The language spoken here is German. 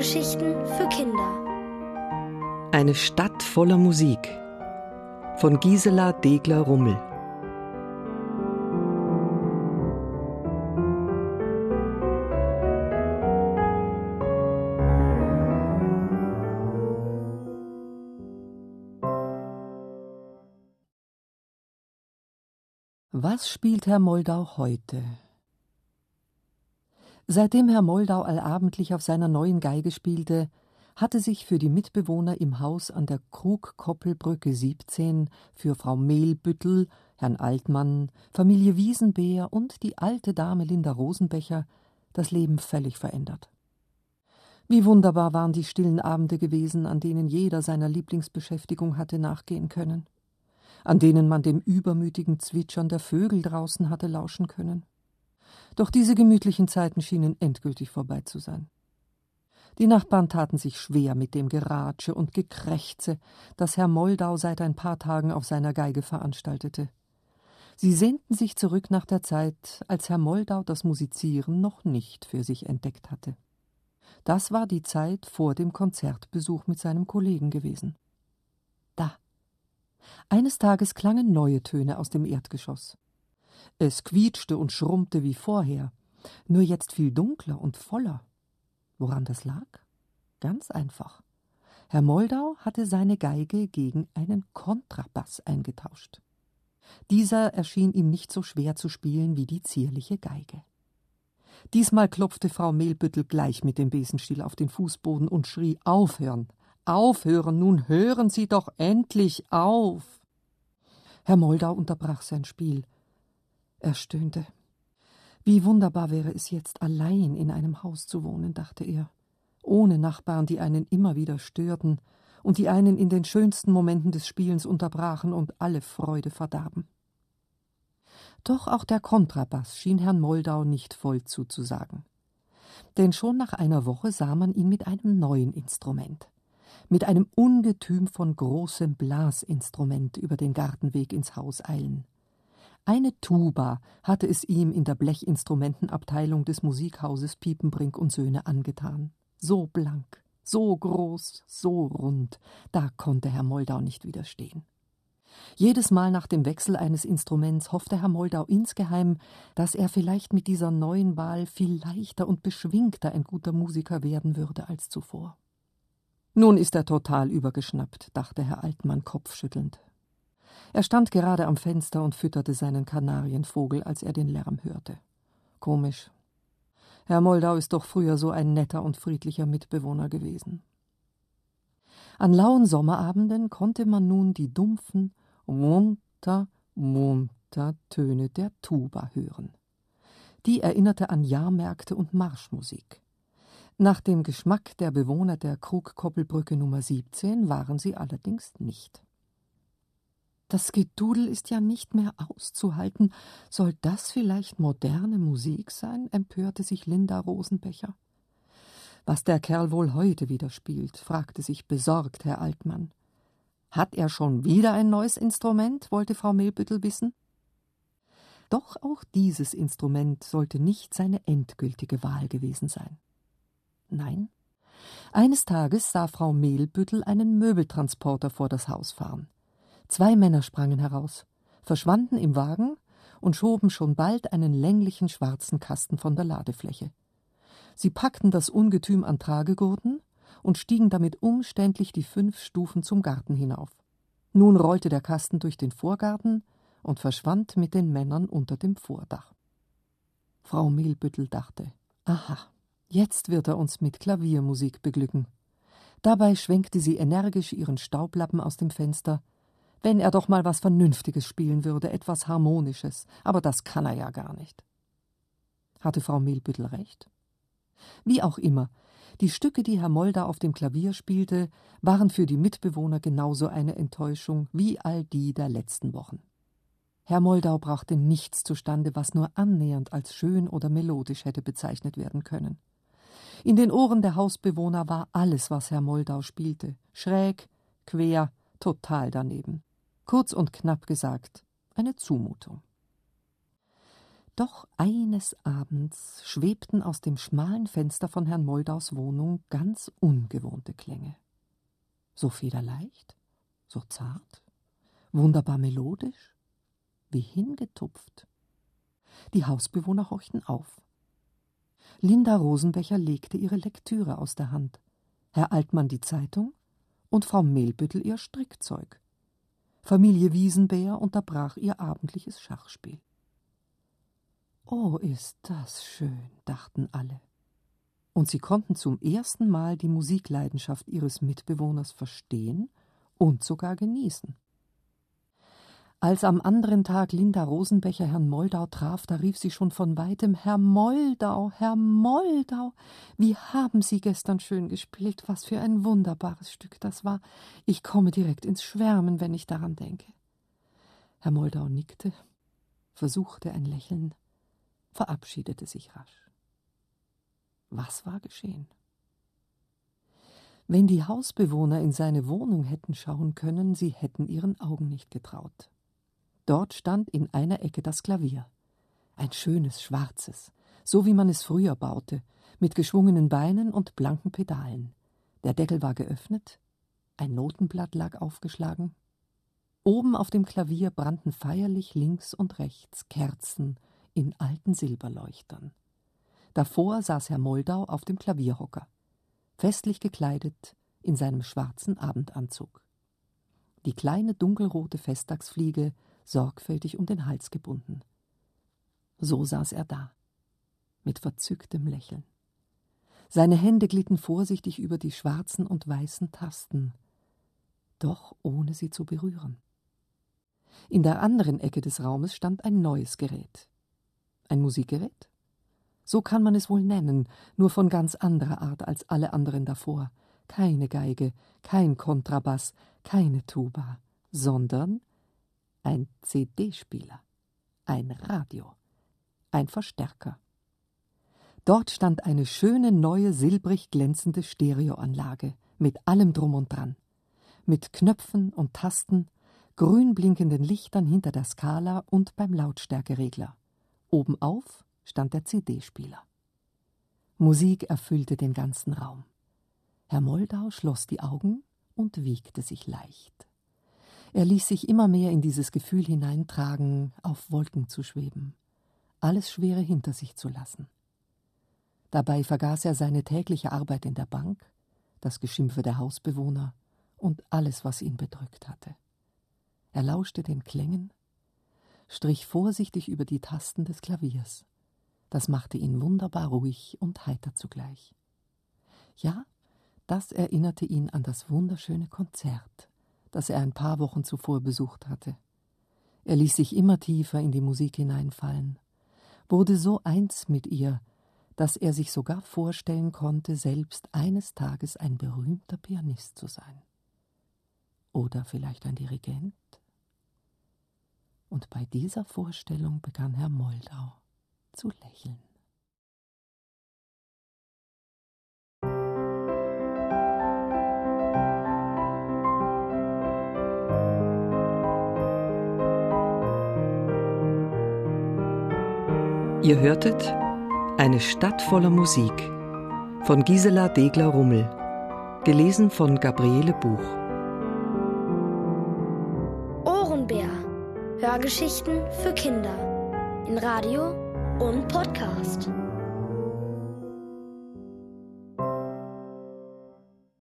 Hörgeschichten für Kinder. Eine Stadt voller Musik von Gisela Degler-Rummel. Was spielt Herr Moldau heute? Seitdem Herr Moldau allabendlich auf seiner neuen Geige spielte, hatte sich für die Mitbewohner im Haus an der Krugkoppelbrücke 17 für Frau Mehlbüttel, Herrn Altmann, Familie Wiesenbeer und die alte Dame Linda Rosenbecher das Leben völlig verändert. Wie wunderbar waren die stillen Abende gewesen, an denen jeder seiner Lieblingsbeschäftigung hatte nachgehen können, an denen man dem übermütigen Zwitschern der Vögel draußen hatte lauschen können. Doch diese gemütlichen Zeiten schienen endgültig vorbei zu sein. Die Nachbarn taten sich schwer mit dem Geratsche und Gekrächze, das Herr Moldau seit ein paar Tagen auf seiner Geige veranstaltete. Sie sehnten sich zurück nach der Zeit, als Herr Moldau das Musizieren noch nicht für sich entdeckt hatte. Das war die Zeit vor dem Konzertbesuch mit seinem Kollegen gewesen. Da. Eines Tages klangen neue Töne aus dem Erdgeschoss. Es quietschte und schrummte wie vorher, nur jetzt viel dunkler und voller. Woran das lag? Ganz einfach. Herr Moldau hatte seine Geige gegen einen Kontrabass eingetauscht. Dieser erschien ihm nicht so schwer zu spielen wie die zierliche Geige. Diesmal klopfte Frau Mehlbüttel gleich mit dem Besenstiel auf den Fußboden und schrie Aufhören, aufhören, nun hören Sie doch endlich auf. Herr Moldau unterbrach sein Spiel. Er stöhnte. Wie wunderbar wäre es jetzt, allein in einem Haus zu wohnen, dachte er, ohne Nachbarn, die einen immer wieder störten und die einen in den schönsten Momenten des Spielens unterbrachen und alle Freude verdarben. Doch auch der Kontrabass schien Herrn Moldau nicht voll zuzusagen. Denn schon nach einer Woche sah man ihn mit einem neuen Instrument, mit einem Ungetüm von großem Blasinstrument über den Gartenweg ins Haus eilen. Eine Tuba hatte es ihm in der Blechinstrumentenabteilung des Musikhauses Piepenbrink und Söhne angetan. So blank, so groß, so rund, da konnte Herr Moldau nicht widerstehen. Jedes Mal nach dem Wechsel eines Instruments hoffte Herr Moldau insgeheim, dass er vielleicht mit dieser neuen Wahl viel leichter und beschwingter ein guter Musiker werden würde als zuvor. Nun ist er total übergeschnappt, dachte Herr Altmann kopfschüttelnd. Er stand gerade am Fenster und fütterte seinen Kanarienvogel, als er den Lärm hörte. Komisch. Herr Moldau ist doch früher so ein netter und friedlicher Mitbewohner gewesen. An lauen Sommerabenden konnte man nun die dumpfen Wunter, Wunter Töne der Tuba hören. Die erinnerte an Jahrmärkte und Marschmusik. Nach dem Geschmack der Bewohner der Krugkoppelbrücke Nummer 17 waren sie allerdings nicht. Das Gedudel ist ja nicht mehr auszuhalten. Soll das vielleicht moderne Musik sein? empörte sich Linda Rosenbecher. Was der Kerl wohl heute wieder spielt, fragte sich besorgt Herr Altmann. Hat er schon wieder ein neues Instrument? wollte Frau Mehlbüttel wissen. Doch auch dieses Instrument sollte nicht seine endgültige Wahl gewesen sein. Nein. Eines Tages sah Frau Mehlbüttel einen Möbeltransporter vor das Haus fahren. Zwei Männer sprangen heraus, verschwanden im Wagen und schoben schon bald einen länglichen schwarzen Kasten von der Ladefläche. Sie packten das Ungetüm an Tragegurten und stiegen damit umständlich die fünf Stufen zum Garten hinauf. Nun rollte der Kasten durch den Vorgarten und verschwand mit den Männern unter dem Vordach. Frau Mehlbüttel dachte, aha, jetzt wird er uns mit Klaviermusik beglücken. Dabei schwenkte sie energisch ihren Staublappen aus dem Fenster wenn er doch mal was Vernünftiges spielen würde, etwas Harmonisches, aber das kann er ja gar nicht. Hatte Frau Mehlbüttel recht? Wie auch immer, die Stücke, die Herr Molder auf dem Klavier spielte, waren für die Mitbewohner genauso eine Enttäuschung wie all die der letzten Wochen. Herr Moldau brachte nichts zustande, was nur annähernd als schön oder melodisch hätte bezeichnet werden können. In den Ohren der Hausbewohner war alles, was Herr Moldau spielte, schräg, quer, total daneben. Kurz und knapp gesagt, eine Zumutung. Doch eines Abends schwebten aus dem schmalen Fenster von Herrn Moldaus Wohnung ganz ungewohnte Klänge. So federleicht, so zart, wunderbar melodisch, wie hingetupft. Die Hausbewohner horchten auf. Linda Rosenbecher legte ihre Lektüre aus der Hand, Herr Altmann die Zeitung und Frau Mehlbüttel ihr Strickzeug. Familie Wiesenbär unterbrach ihr abendliches Schachspiel. Oh, ist das schön, dachten alle. Und sie konnten zum ersten Mal die Musikleidenschaft ihres Mitbewohners verstehen und sogar genießen. Als am anderen Tag Linda Rosenbecher Herrn Moldau traf, da rief sie schon von weitem Herr Moldau, Herr Moldau, wie haben Sie gestern schön gespielt, was für ein wunderbares Stück das war. Ich komme direkt ins Schwärmen, wenn ich daran denke. Herr Moldau nickte, versuchte ein Lächeln, verabschiedete sich rasch. Was war geschehen? Wenn die Hausbewohner in seine Wohnung hätten schauen können, sie hätten ihren Augen nicht getraut. Dort stand in einer Ecke das Klavier. Ein schönes, schwarzes, so wie man es früher baute, mit geschwungenen Beinen und blanken Pedalen. Der Deckel war geöffnet, ein Notenblatt lag aufgeschlagen. Oben auf dem Klavier brannten feierlich links und rechts Kerzen in alten Silberleuchtern. Davor saß Herr Moldau auf dem Klavierhocker, festlich gekleidet in seinem schwarzen Abendanzug. Die kleine dunkelrote Festtagsfliege sorgfältig um den Hals gebunden. So saß er da, mit verzücktem Lächeln. Seine Hände glitten vorsichtig über die schwarzen und weißen Tasten, doch ohne sie zu berühren. In der anderen Ecke des Raumes stand ein neues Gerät, ein Musikgerät? So kann man es wohl nennen, nur von ganz anderer Art als alle anderen davor. Keine Geige, kein Kontrabass, keine Tuba, sondern ein CD-Spieler, ein Radio, ein Verstärker. Dort stand eine schöne neue silbrig glänzende Stereoanlage mit allem drum und dran, mit Knöpfen und Tasten, grün blinkenden Lichtern hinter der Skala und beim Lautstärkeregler. Obenauf stand der CD-Spieler. Musik erfüllte den ganzen Raum. Herr Moldau schloss die Augen und wiegte sich leicht. Er ließ sich immer mehr in dieses Gefühl hineintragen, auf Wolken zu schweben, alles Schwere hinter sich zu lassen. Dabei vergaß er seine tägliche Arbeit in der Bank, das Geschimpfe der Hausbewohner und alles, was ihn bedrückt hatte. Er lauschte den Klängen strich vorsichtig über die Tasten des Klaviers. Das machte ihn wunderbar ruhig und heiter zugleich. Ja, das erinnerte ihn an das wunderschöne Konzert, das er ein paar Wochen zuvor besucht hatte. Er ließ sich immer tiefer in die Musik hineinfallen, wurde so eins mit ihr, dass er sich sogar vorstellen konnte, selbst eines Tages ein berühmter Pianist zu sein. Oder vielleicht ein Dirigent? und bei dieser Vorstellung begann Herr Moldau zu lächeln. Ihr hörtet Eine Stadt voller Musik von Gisela Degler-Rummel, gelesen von Gabriele Buch. Hörgeschichten für Kinder in Radio und Podcast.